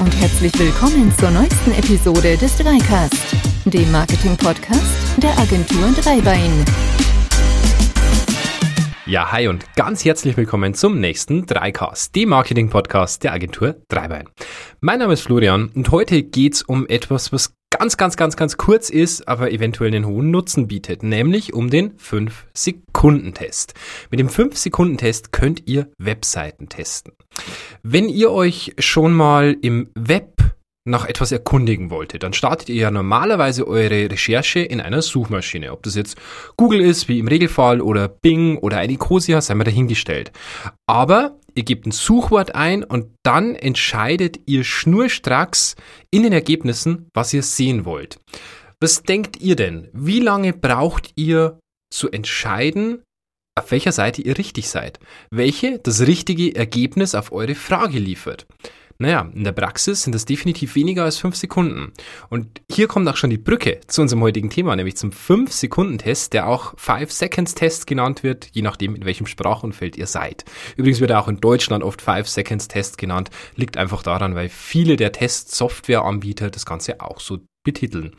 und herzlich willkommen zur neuesten Episode des Dreicast, dem Marketing-Podcast der Agentur Dreibein. Ja, hi und ganz herzlich willkommen zum nächsten Dreicast, dem Marketing-Podcast der Agentur Dreibein. Mein Name ist Florian und heute geht's um etwas, was ganz, ganz, ganz, ganz kurz ist, aber eventuell einen hohen Nutzen bietet, nämlich um den 5-Sekunden-Test. Mit dem 5-Sekunden-Test könnt ihr Webseiten testen. Wenn ihr euch schon mal im Web nach etwas erkundigen wolltet, dann startet ihr ja normalerweise eure Recherche in einer Suchmaschine. Ob das jetzt Google ist, wie im Regelfall, oder Bing oder eine Ecosia, sei mal dahingestellt. Aber ihr gebt ein Suchwort ein und dann entscheidet ihr schnurstracks in den Ergebnissen, was ihr sehen wollt. Was denkt ihr denn? Wie lange braucht ihr zu entscheiden, auf welcher Seite ihr richtig seid? Welche das richtige Ergebnis auf eure Frage liefert? Naja, in der Praxis sind das definitiv weniger als fünf Sekunden. Und hier kommt auch schon die Brücke zu unserem heutigen Thema, nämlich zum 5-Sekunden-Test, der auch 5-Seconds-Test genannt wird, je nachdem, in welchem Sprachumfeld ihr seid. Übrigens wird er auch in Deutschland oft 5-Seconds-Test genannt, liegt einfach daran, weil viele der Test-Software-Anbieter das Ganze auch so betiteln.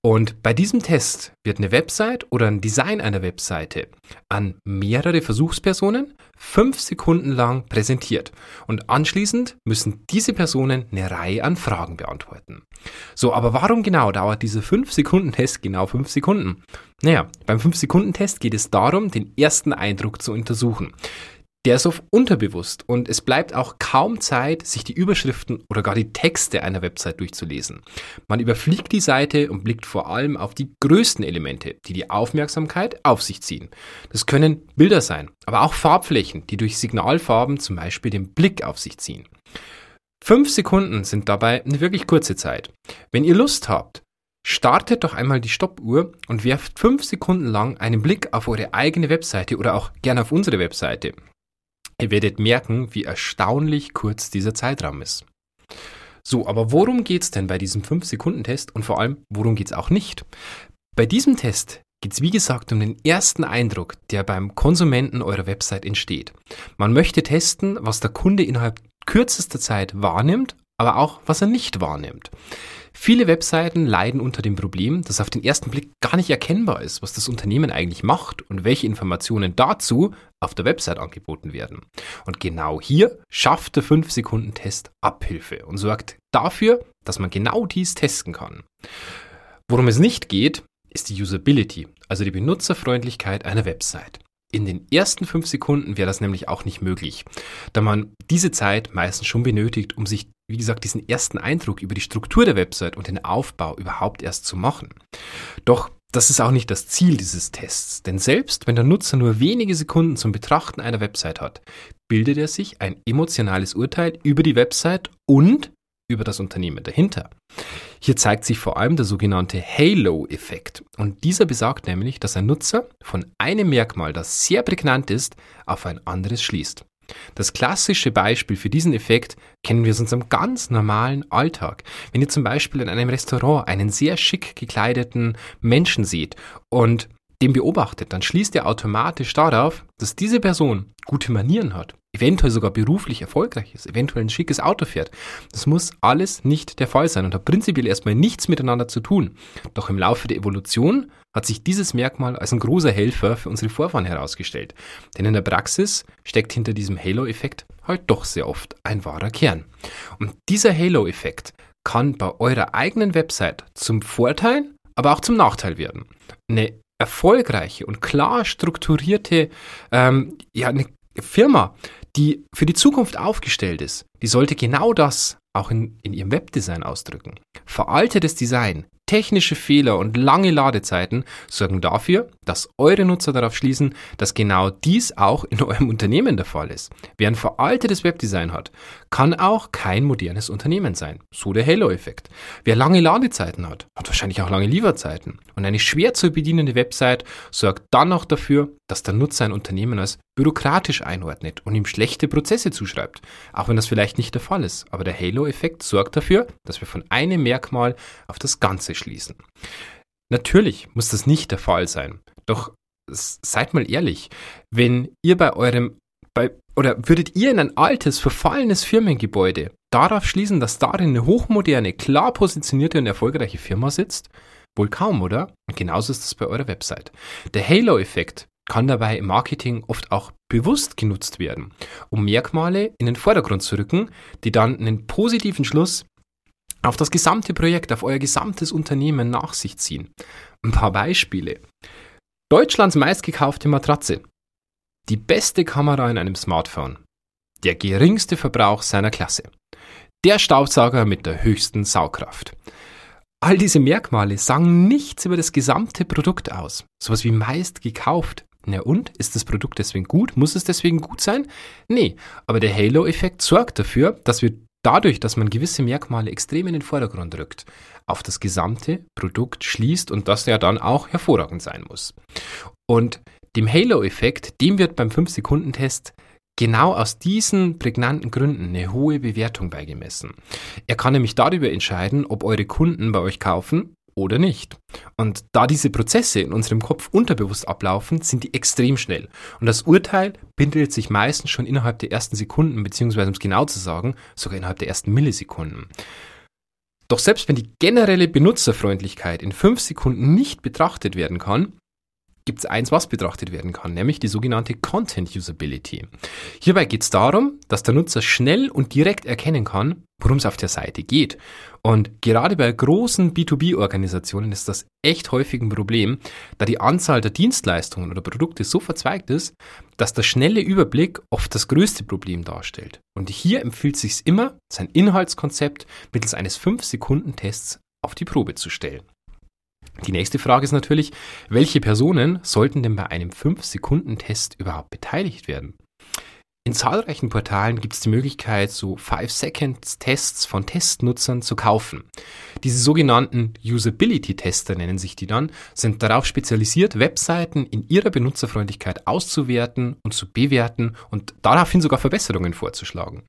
Und bei diesem Test wird eine Website oder ein Design einer Webseite an mehrere Versuchspersonen fünf Sekunden lang präsentiert. Und anschließend müssen diese Personen eine Reihe an Fragen beantworten. So, aber warum genau dauert dieser 5-Sekunden-Test genau 5 Sekunden? Naja, beim 5-Sekunden-Test geht es darum, den ersten Eindruck zu untersuchen der ist oft unterbewusst und es bleibt auch kaum Zeit, sich die Überschriften oder gar die Texte einer Website durchzulesen. Man überfliegt die Seite und blickt vor allem auf die größten Elemente, die die Aufmerksamkeit auf sich ziehen. Das können Bilder sein, aber auch Farbflächen, die durch Signalfarben zum Beispiel den Blick auf sich ziehen. Fünf Sekunden sind dabei eine wirklich kurze Zeit. Wenn ihr Lust habt, Startet doch einmal die Stoppuhr und werft fünf Sekunden lang einen Blick auf eure eigene Webseite oder auch gerne auf unsere Webseite. Ihr werdet merken, wie erstaunlich kurz dieser Zeitraum ist. So, aber worum geht es denn bei diesem 5-Sekunden-Test und vor allem, worum geht es auch nicht? Bei diesem Test geht es wie gesagt um den ersten Eindruck, der beim Konsumenten eurer Website entsteht. Man möchte testen, was der Kunde innerhalb kürzester Zeit wahrnimmt, aber auch was er nicht wahrnimmt. Viele Webseiten leiden unter dem Problem, dass auf den ersten Blick gar nicht erkennbar ist, was das Unternehmen eigentlich macht und welche Informationen dazu auf der Website angeboten werden. Und genau hier schafft der 5-Sekunden-Test Abhilfe und sorgt dafür, dass man genau dies testen kann. Worum es nicht geht, ist die Usability, also die Benutzerfreundlichkeit einer Website. In den ersten fünf Sekunden wäre das nämlich auch nicht möglich, da man diese Zeit meistens schon benötigt, um sich, wie gesagt, diesen ersten Eindruck über die Struktur der Website und den Aufbau überhaupt erst zu machen. Doch das ist auch nicht das Ziel dieses Tests, denn selbst wenn der Nutzer nur wenige Sekunden zum Betrachten einer Website hat, bildet er sich ein emotionales Urteil über die Website und über das Unternehmen dahinter. Hier zeigt sich vor allem der sogenannte Halo-Effekt. Und dieser besagt nämlich, dass ein Nutzer von einem Merkmal, das sehr prägnant ist, auf ein anderes schließt. Das klassische Beispiel für diesen Effekt kennen wir aus unserem ganz normalen Alltag. Wenn ihr zum Beispiel in einem Restaurant einen sehr schick gekleideten Menschen seht und den beobachtet, dann schließt ihr automatisch darauf, dass diese Person gute Manieren hat, eventuell sogar beruflich erfolgreich ist, eventuell ein schickes Auto fährt. Das muss alles nicht der Fall sein und hat prinzipiell erstmal nichts miteinander zu tun. Doch im Laufe der Evolution hat sich dieses Merkmal als ein großer Helfer für unsere Vorfahren herausgestellt. Denn in der Praxis steckt hinter diesem Halo-Effekt halt doch sehr oft ein wahrer Kern. Und dieser Halo-Effekt kann bei eurer eigenen Website zum Vorteil, aber auch zum Nachteil werden. Eine erfolgreiche und klar strukturierte, ähm, ja, eine Firma, die für die Zukunft aufgestellt ist, die sollte genau das auch in, in ihrem Webdesign ausdrücken. Veraltetes Design, technische Fehler und lange Ladezeiten sorgen dafür, dass eure Nutzer darauf schließen, dass genau dies auch in eurem Unternehmen der Fall ist. Wer ein veraltetes Webdesign hat, kann auch kein modernes Unternehmen sein. So der Halo-Effekt. Wer lange Ladezeiten hat, hat wahrscheinlich auch lange Lieferzeiten. Und eine schwer zu bedienende Website sorgt dann auch dafür, dass der Nutzer ein Unternehmen als bürokratisch einordnet und ihm schlechte Prozesse zuschreibt. Auch wenn das vielleicht nicht der Fall ist. Aber der Halo-Effekt sorgt dafür, dass wir von einem Merkmal auf das Ganze schließen. Natürlich muss das nicht der Fall sein. Doch seid mal ehrlich, wenn ihr bei eurem bei oder würdet ihr in ein altes, verfallenes Firmengebäude darauf schließen, dass darin eine hochmoderne, klar positionierte und erfolgreiche Firma sitzt? Wohl kaum, oder? Und genauso ist es bei eurer Website. Der Halo-Effekt kann dabei im Marketing oft auch bewusst genutzt werden, um Merkmale in den Vordergrund zu rücken, die dann einen positiven Schluss auf das gesamte Projekt, auf euer gesamtes Unternehmen nach sich ziehen. Ein paar Beispiele. Deutschlands meistgekaufte Matratze. Die beste Kamera in einem Smartphone. Der geringste Verbrauch seiner Klasse. Der Staubsauger mit der höchsten Saugkraft. All diese Merkmale sagen nichts über das gesamte Produkt aus. Sowas wie meist gekauft. Na und? Ist das Produkt deswegen gut? Muss es deswegen gut sein? Nee, aber der Halo-Effekt sorgt dafür, dass wir dadurch, dass man gewisse Merkmale extrem in den Vordergrund rückt, auf das gesamte Produkt schließt und das ja dann auch hervorragend sein muss. Und dem Halo-Effekt, dem wird beim 5-Sekunden-Test genau aus diesen prägnanten Gründen eine hohe Bewertung beigemessen. Er kann nämlich darüber entscheiden, ob eure Kunden bei euch kaufen oder nicht. Und da diese Prozesse in unserem Kopf unterbewusst ablaufen, sind die extrem schnell. Und das Urteil bindet sich meistens schon innerhalb der ersten Sekunden, beziehungsweise um es genau zu sagen, sogar innerhalb der ersten Millisekunden. Doch selbst wenn die generelle Benutzerfreundlichkeit in fünf Sekunden nicht betrachtet werden kann, gibt es eins, was betrachtet werden kann, nämlich die sogenannte Content Usability. Hierbei geht es darum, dass der Nutzer schnell und direkt erkennen kann, worum es auf der Seite geht. Und gerade bei großen B2B-Organisationen ist das echt häufig ein Problem, da die Anzahl der Dienstleistungen oder Produkte so verzweigt ist, dass der schnelle Überblick oft das größte Problem darstellt. Und hier empfiehlt sich immer, sein Inhaltskonzept mittels eines 5-Sekunden-Tests auf die Probe zu stellen. Die nächste Frage ist natürlich, welche Personen sollten denn bei einem 5-Sekunden-Test überhaupt beteiligt werden? In zahlreichen Portalen gibt es die Möglichkeit, so 5-Seconds-Tests von Testnutzern zu kaufen. Diese sogenannten Usability-Tester nennen sich die dann, sind darauf spezialisiert, Webseiten in ihrer Benutzerfreundlichkeit auszuwerten und zu bewerten und daraufhin sogar Verbesserungen vorzuschlagen.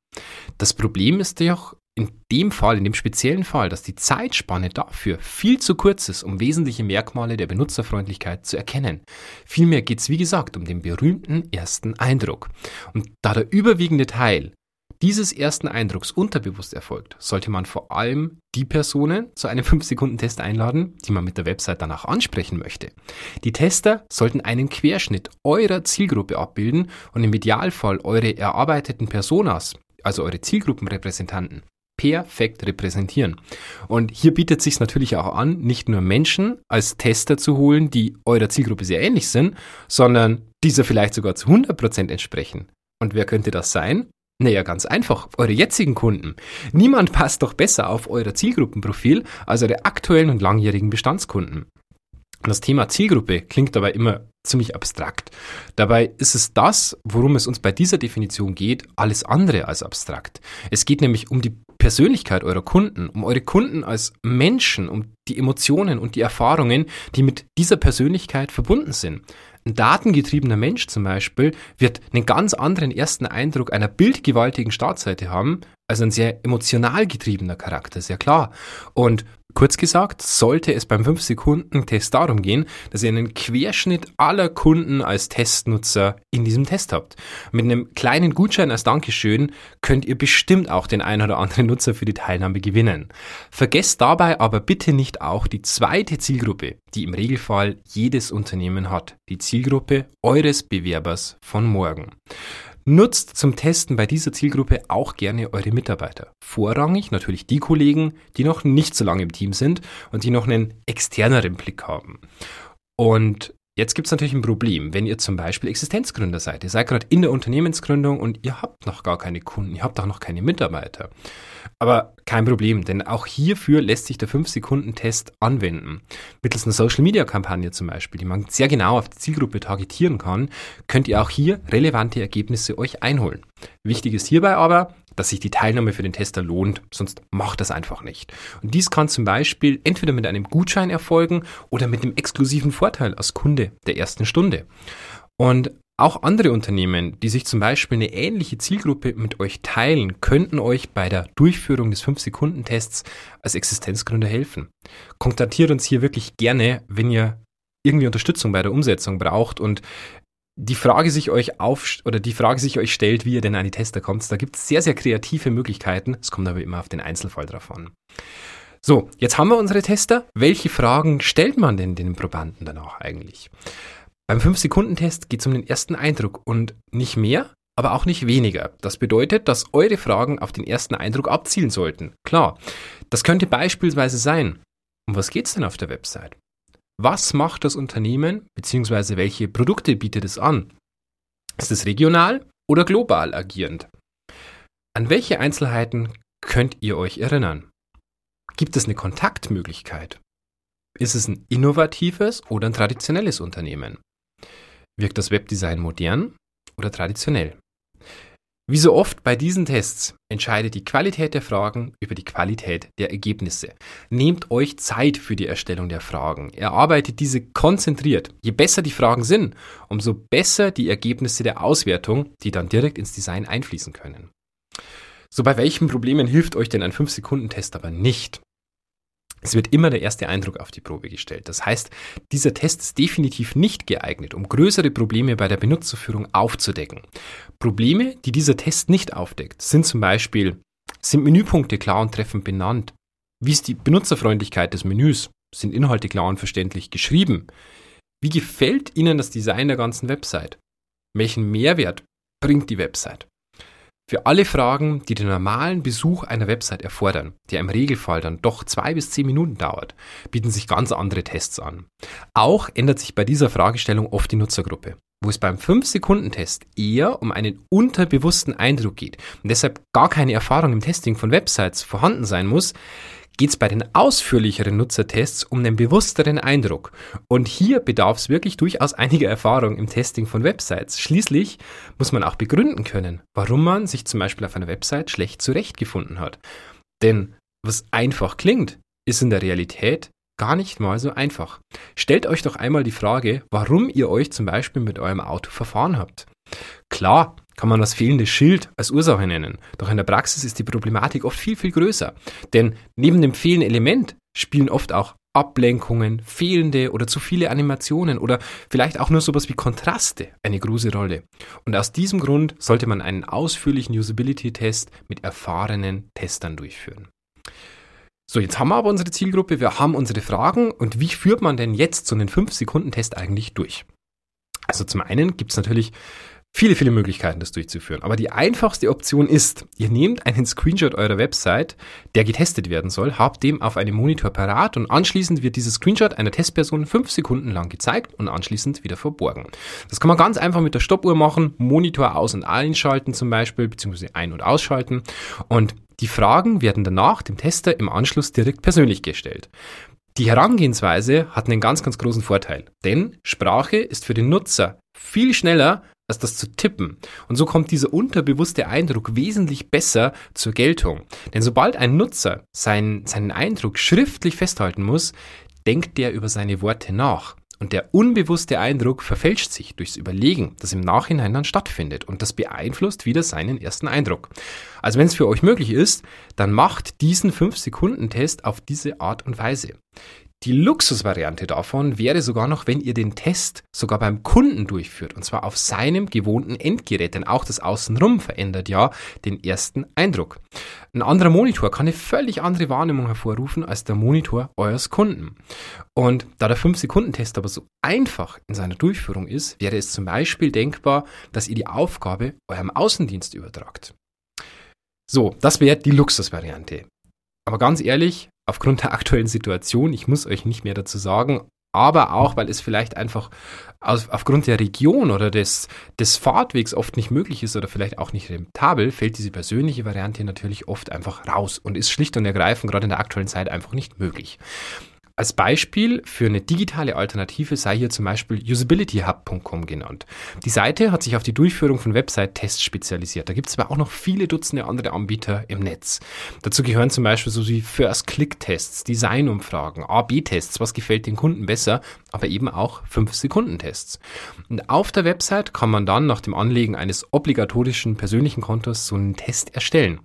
Das Problem ist jedoch, in dem Fall, in dem speziellen Fall, dass die Zeitspanne dafür viel zu kurz ist, um wesentliche Merkmale der Benutzerfreundlichkeit zu erkennen. Vielmehr geht es, wie gesagt, um den berühmten ersten Eindruck. Und da der überwiegende Teil dieses ersten Eindrucks unterbewusst erfolgt, sollte man vor allem die Personen zu einem 5-Sekunden-Test einladen, die man mit der Website danach ansprechen möchte. Die Tester sollten einen Querschnitt eurer Zielgruppe abbilden und im Idealfall eure erarbeiteten Personas, also eure Zielgruppenrepräsentanten, perfekt repräsentieren. Und hier bietet sich natürlich auch an, nicht nur Menschen als Tester zu holen, die eurer Zielgruppe sehr ähnlich sind, sondern dieser vielleicht sogar zu 100% entsprechen. Und wer könnte das sein? Naja, ganz einfach, eure jetzigen Kunden. Niemand passt doch besser auf euer Zielgruppenprofil als eure aktuellen und langjährigen Bestandskunden. Das Thema Zielgruppe klingt dabei immer ziemlich abstrakt. Dabei ist es das, worum es uns bei dieser Definition geht, alles andere als abstrakt. Es geht nämlich um die Persönlichkeit eurer Kunden, um eure Kunden als Menschen, um die Emotionen und die Erfahrungen, die mit dieser Persönlichkeit verbunden sind. Ein datengetriebener Mensch zum Beispiel wird einen ganz anderen ersten Eindruck einer bildgewaltigen Startseite haben, als ein sehr emotional getriebener Charakter, sehr klar. Und Kurz gesagt, sollte es beim 5-Sekunden-Test darum gehen, dass ihr einen Querschnitt aller Kunden als Testnutzer in diesem Test habt. Mit einem kleinen Gutschein als Dankeschön könnt ihr bestimmt auch den ein oder anderen Nutzer für die Teilnahme gewinnen. Vergesst dabei aber bitte nicht auch die zweite Zielgruppe, die im Regelfall jedes Unternehmen hat. Die Zielgruppe eures Bewerbers von morgen. Nutzt zum Testen bei dieser Zielgruppe auch gerne eure Mitarbeiter. Vorrangig natürlich die Kollegen, die noch nicht so lange im Team sind und die noch einen externeren Blick haben. Und jetzt gibt es natürlich ein Problem, wenn ihr zum Beispiel Existenzgründer seid. Ihr seid gerade in der Unternehmensgründung und ihr habt noch gar keine Kunden, ihr habt auch noch keine Mitarbeiter. Aber kein Problem, denn auch hierfür lässt sich der 5-Sekunden-Test anwenden. Mittels einer Social-Media-Kampagne zum Beispiel, die man sehr genau auf die Zielgruppe targetieren kann, könnt ihr auch hier relevante Ergebnisse euch einholen. Wichtig ist hierbei aber, dass sich die Teilnahme für den Tester lohnt, sonst macht das einfach nicht. Und dies kann zum Beispiel entweder mit einem Gutschein erfolgen oder mit dem exklusiven Vorteil als Kunde der ersten Stunde. Und auch andere Unternehmen, die sich zum Beispiel eine ähnliche Zielgruppe mit euch teilen, könnten euch bei der Durchführung des 5-Sekunden-Tests als Existenzgründer helfen. Kontaktiert uns hier wirklich gerne, wenn ihr irgendwie Unterstützung bei der Umsetzung braucht und die Frage sich euch auf oder die Frage sich euch stellt, wie ihr denn an die Tester kommt. Da gibt es sehr, sehr kreative Möglichkeiten. Es kommt aber immer auf den Einzelfall drauf an. So, jetzt haben wir unsere Tester. Welche Fragen stellt man denn den Probanden dann auch eigentlich? Beim 5-Sekunden-Test geht es um den ersten Eindruck und nicht mehr, aber auch nicht weniger. Das bedeutet, dass eure Fragen auf den ersten Eindruck abzielen sollten. Klar, das könnte beispielsweise sein, um was geht es denn auf der Website? Was macht das Unternehmen bzw. welche Produkte bietet es an? Ist es regional oder global agierend? An welche Einzelheiten könnt ihr euch erinnern? Gibt es eine Kontaktmöglichkeit? Ist es ein innovatives oder ein traditionelles Unternehmen? Wirkt das Webdesign modern oder traditionell? Wie so oft bei diesen Tests entscheidet die Qualität der Fragen über die Qualität der Ergebnisse. Nehmt euch Zeit für die Erstellung der Fragen. Erarbeitet diese konzentriert. Je besser die Fragen sind, umso besser die Ergebnisse der Auswertung, die dann direkt ins Design einfließen können. So bei welchen Problemen hilft euch denn ein 5-Sekunden-Test aber nicht? Es wird immer der erste Eindruck auf die Probe gestellt. Das heißt, dieser Test ist definitiv nicht geeignet, um größere Probleme bei der Benutzerführung aufzudecken. Probleme, die dieser Test nicht aufdeckt, sind zum Beispiel, sind Menüpunkte klar und treffend benannt? Wie ist die Benutzerfreundlichkeit des Menüs? Sind Inhalte klar und verständlich geschrieben? Wie gefällt Ihnen das Design der ganzen Website? Welchen Mehrwert bringt die Website? Für alle Fragen, die den normalen Besuch einer Website erfordern, der im Regelfall dann doch zwei bis zehn Minuten dauert, bieten sich ganz andere Tests an. Auch ändert sich bei dieser Fragestellung oft die Nutzergruppe, wo es beim 5-Sekunden-Test eher um einen unterbewussten Eindruck geht und deshalb gar keine Erfahrung im Testing von Websites vorhanden sein muss, geht es bei den ausführlicheren Nutzertests um einen bewussteren Eindruck. Und hier bedarf es wirklich durchaus einiger Erfahrung im Testing von Websites. Schließlich muss man auch begründen können, warum man sich zum Beispiel auf einer Website schlecht zurechtgefunden hat. Denn was einfach klingt, ist in der Realität gar nicht mal so einfach. Stellt euch doch einmal die Frage, warum ihr euch zum Beispiel mit eurem Auto verfahren habt. Klar, kann man das fehlende Schild als Ursache nennen. Doch in der Praxis ist die Problematik oft viel, viel größer. Denn neben dem fehlenden Element spielen oft auch Ablenkungen, fehlende oder zu viele Animationen oder vielleicht auch nur sowas wie Kontraste eine große Rolle. Und aus diesem Grund sollte man einen ausführlichen Usability-Test mit erfahrenen Testern durchführen. So, jetzt haben wir aber unsere Zielgruppe, wir haben unsere Fragen und wie führt man denn jetzt so einen 5-Sekunden-Test eigentlich durch? Also zum einen gibt es natürlich viele, viele Möglichkeiten, das durchzuführen. Aber die einfachste Option ist, ihr nehmt einen Screenshot eurer Website, der getestet werden soll, habt dem auf einem Monitor parat und anschließend wird dieser Screenshot einer Testperson fünf Sekunden lang gezeigt und anschließend wieder verborgen. Das kann man ganz einfach mit der Stoppuhr machen, Monitor aus- und einschalten zum Beispiel, beziehungsweise ein- und ausschalten und die Fragen werden danach dem Tester im Anschluss direkt persönlich gestellt. Die Herangehensweise hat einen ganz, ganz großen Vorteil, denn Sprache ist für den Nutzer viel schneller als das zu tippen. Und so kommt dieser unterbewusste Eindruck wesentlich besser zur Geltung. Denn sobald ein Nutzer seinen, seinen Eindruck schriftlich festhalten muss, denkt der über seine Worte nach. Und der unbewusste Eindruck verfälscht sich durchs Überlegen, das im Nachhinein dann stattfindet. Und das beeinflusst wieder seinen ersten Eindruck. Also wenn es für euch möglich ist, dann macht diesen 5-Sekunden-Test auf diese Art und Weise. Die Luxusvariante davon wäre sogar noch, wenn ihr den Test sogar beim Kunden durchführt, und zwar auf seinem gewohnten Endgerät, denn auch das Außenrum verändert ja den ersten Eindruck. Ein anderer Monitor kann eine völlig andere Wahrnehmung hervorrufen als der Monitor eures Kunden. Und da der 5-Sekunden-Test aber so einfach in seiner Durchführung ist, wäre es zum Beispiel denkbar, dass ihr die Aufgabe eurem Außendienst übertragt. So, das wäre die Luxusvariante. Aber ganz ehrlich, aufgrund der aktuellen Situation, ich muss euch nicht mehr dazu sagen, aber auch, weil es vielleicht einfach aus, aufgrund der Region oder des, des Fahrtwegs oft nicht möglich ist oder vielleicht auch nicht rentabel, fällt diese persönliche Variante natürlich oft einfach raus und ist schlicht und ergreifend gerade in der aktuellen Zeit einfach nicht möglich. Als Beispiel für eine digitale Alternative sei hier zum Beispiel usabilityhub.com genannt. Die Seite hat sich auf die Durchführung von Website-Tests spezialisiert. Da gibt es aber auch noch viele Dutzende andere Anbieter im Netz. Dazu gehören zum Beispiel so wie First-Click-Tests, Designumfragen, A-B-Tests, was gefällt den Kunden besser, aber eben auch 5-Sekunden-Tests. Und auf der Website kann man dann nach dem Anlegen eines obligatorischen persönlichen Kontos so einen Test erstellen.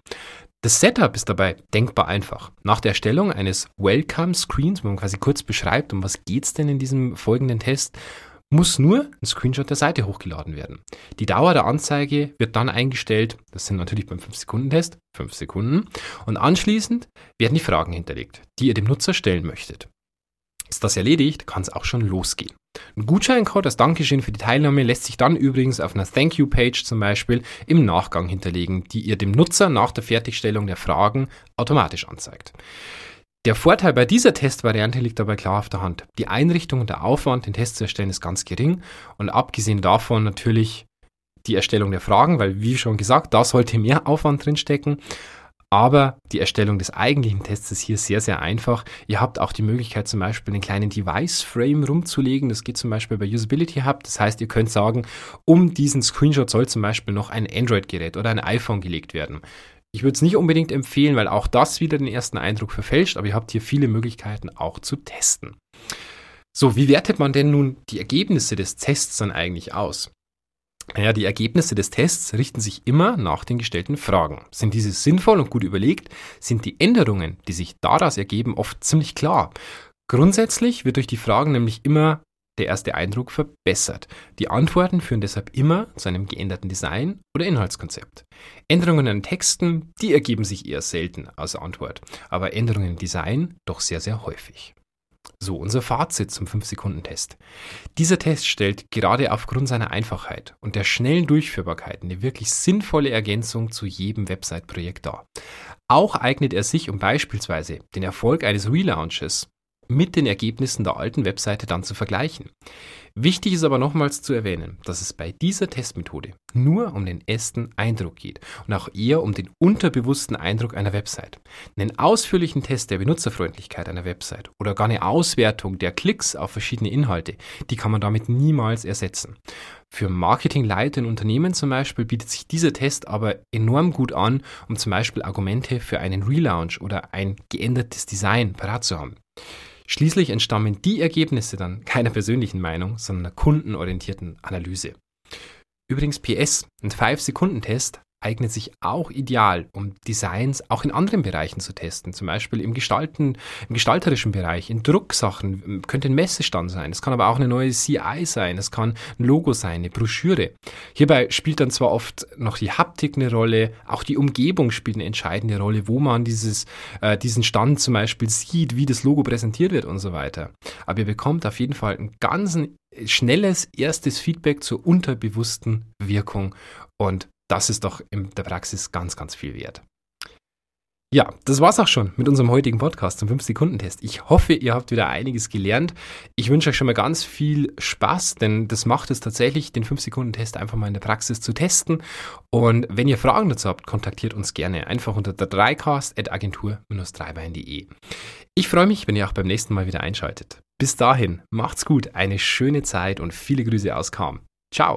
Das Setup ist dabei denkbar einfach. Nach der Erstellung eines Welcome Screens, wo man quasi kurz beschreibt, um was geht's denn in diesem folgenden Test, muss nur ein Screenshot der Seite hochgeladen werden. Die Dauer der Anzeige wird dann eingestellt, das sind natürlich beim 5-Sekunden-Test 5 Sekunden, und anschließend werden die Fragen hinterlegt, die ihr dem Nutzer stellen möchtet. Ist das erledigt, kann es auch schon losgehen. Ein Gutscheincode als Dankeschön für die Teilnahme lässt sich dann übrigens auf einer Thank You Page zum Beispiel im Nachgang hinterlegen, die ihr dem Nutzer nach der Fertigstellung der Fragen automatisch anzeigt. Der Vorteil bei dieser Testvariante liegt dabei klar auf der Hand. Die Einrichtung und der Aufwand, den Test zu erstellen, ist ganz gering und abgesehen davon natürlich die Erstellung der Fragen, weil wie schon gesagt, da sollte mehr Aufwand drinstecken. Aber die Erstellung des eigentlichen Tests ist hier sehr, sehr einfach. Ihr habt auch die Möglichkeit, zum Beispiel einen kleinen Device-Frame rumzulegen. Das geht zum Beispiel bei Usability Hub. Das heißt, ihr könnt sagen, um diesen Screenshot soll zum Beispiel noch ein Android-Gerät oder ein iPhone gelegt werden. Ich würde es nicht unbedingt empfehlen, weil auch das wieder den ersten Eindruck verfälscht, aber ihr habt hier viele Möglichkeiten auch zu testen. So, wie wertet man denn nun die Ergebnisse des Tests dann eigentlich aus? Naja, die Ergebnisse des Tests richten sich immer nach den gestellten Fragen. Sind diese sinnvoll und gut überlegt, sind die Änderungen, die sich daraus ergeben, oft ziemlich klar. Grundsätzlich wird durch die Fragen nämlich immer der erste Eindruck verbessert. Die Antworten führen deshalb immer zu einem geänderten Design oder Inhaltskonzept. Änderungen an Texten, die ergeben sich eher selten als Antwort, aber Änderungen im Design doch sehr, sehr häufig. So, unser Fazit zum 5-Sekunden-Test. Dieser Test stellt gerade aufgrund seiner Einfachheit und der schnellen Durchführbarkeit eine wirklich sinnvolle Ergänzung zu jedem Website-Projekt dar. Auch eignet er sich, um beispielsweise den Erfolg eines Relaunches mit den Ergebnissen der alten Webseite dann zu vergleichen. Wichtig ist aber nochmals zu erwähnen, dass es bei dieser Testmethode nur um den ersten Eindruck geht und auch eher um den unterbewussten Eindruck einer Website. Einen ausführlichen Test der Benutzerfreundlichkeit einer Website oder gar eine Auswertung der Klicks auf verschiedene Inhalte, die kann man damit niemals ersetzen. Für Marketingleiter in Unternehmen zum Beispiel bietet sich dieser Test aber enorm gut an, um zum Beispiel Argumente für einen Relaunch oder ein geändertes Design parat zu haben. Schließlich entstammen die Ergebnisse dann keiner persönlichen Meinung, sondern einer kundenorientierten Analyse. Übrigens PS, ein 5-Sekunden-Test eignet sich auch ideal, um Designs auch in anderen Bereichen zu testen. Zum Beispiel im Gestalten, im gestalterischen Bereich, in Drucksachen, könnte ein Messestand sein. Es kann aber auch eine neue CI sein. Es kann ein Logo sein, eine Broschüre. Hierbei spielt dann zwar oft noch die Haptik eine Rolle, auch die Umgebung spielt eine entscheidende Rolle, wo man dieses, äh, diesen Stand zum Beispiel sieht, wie das Logo präsentiert wird und so weiter. Aber ihr bekommt auf jeden Fall ein ganz schnelles erstes Feedback zur unterbewussten Wirkung und das ist doch in der Praxis ganz, ganz viel wert. Ja, das war's auch schon mit unserem heutigen Podcast zum 5-Sekunden-Test. Ich hoffe, ihr habt wieder einiges gelernt. Ich wünsche euch schon mal ganz viel Spaß, denn das macht es tatsächlich, den 5-Sekunden-Test einfach mal in der Praxis zu testen. Und wenn ihr Fragen dazu habt, kontaktiert uns gerne einfach unter der 3cast.agentur-dreibein.de. Ich freue mich, wenn ihr auch beim nächsten Mal wieder einschaltet. Bis dahin, macht's gut, eine schöne Zeit und viele Grüße aus Kam. Ciao!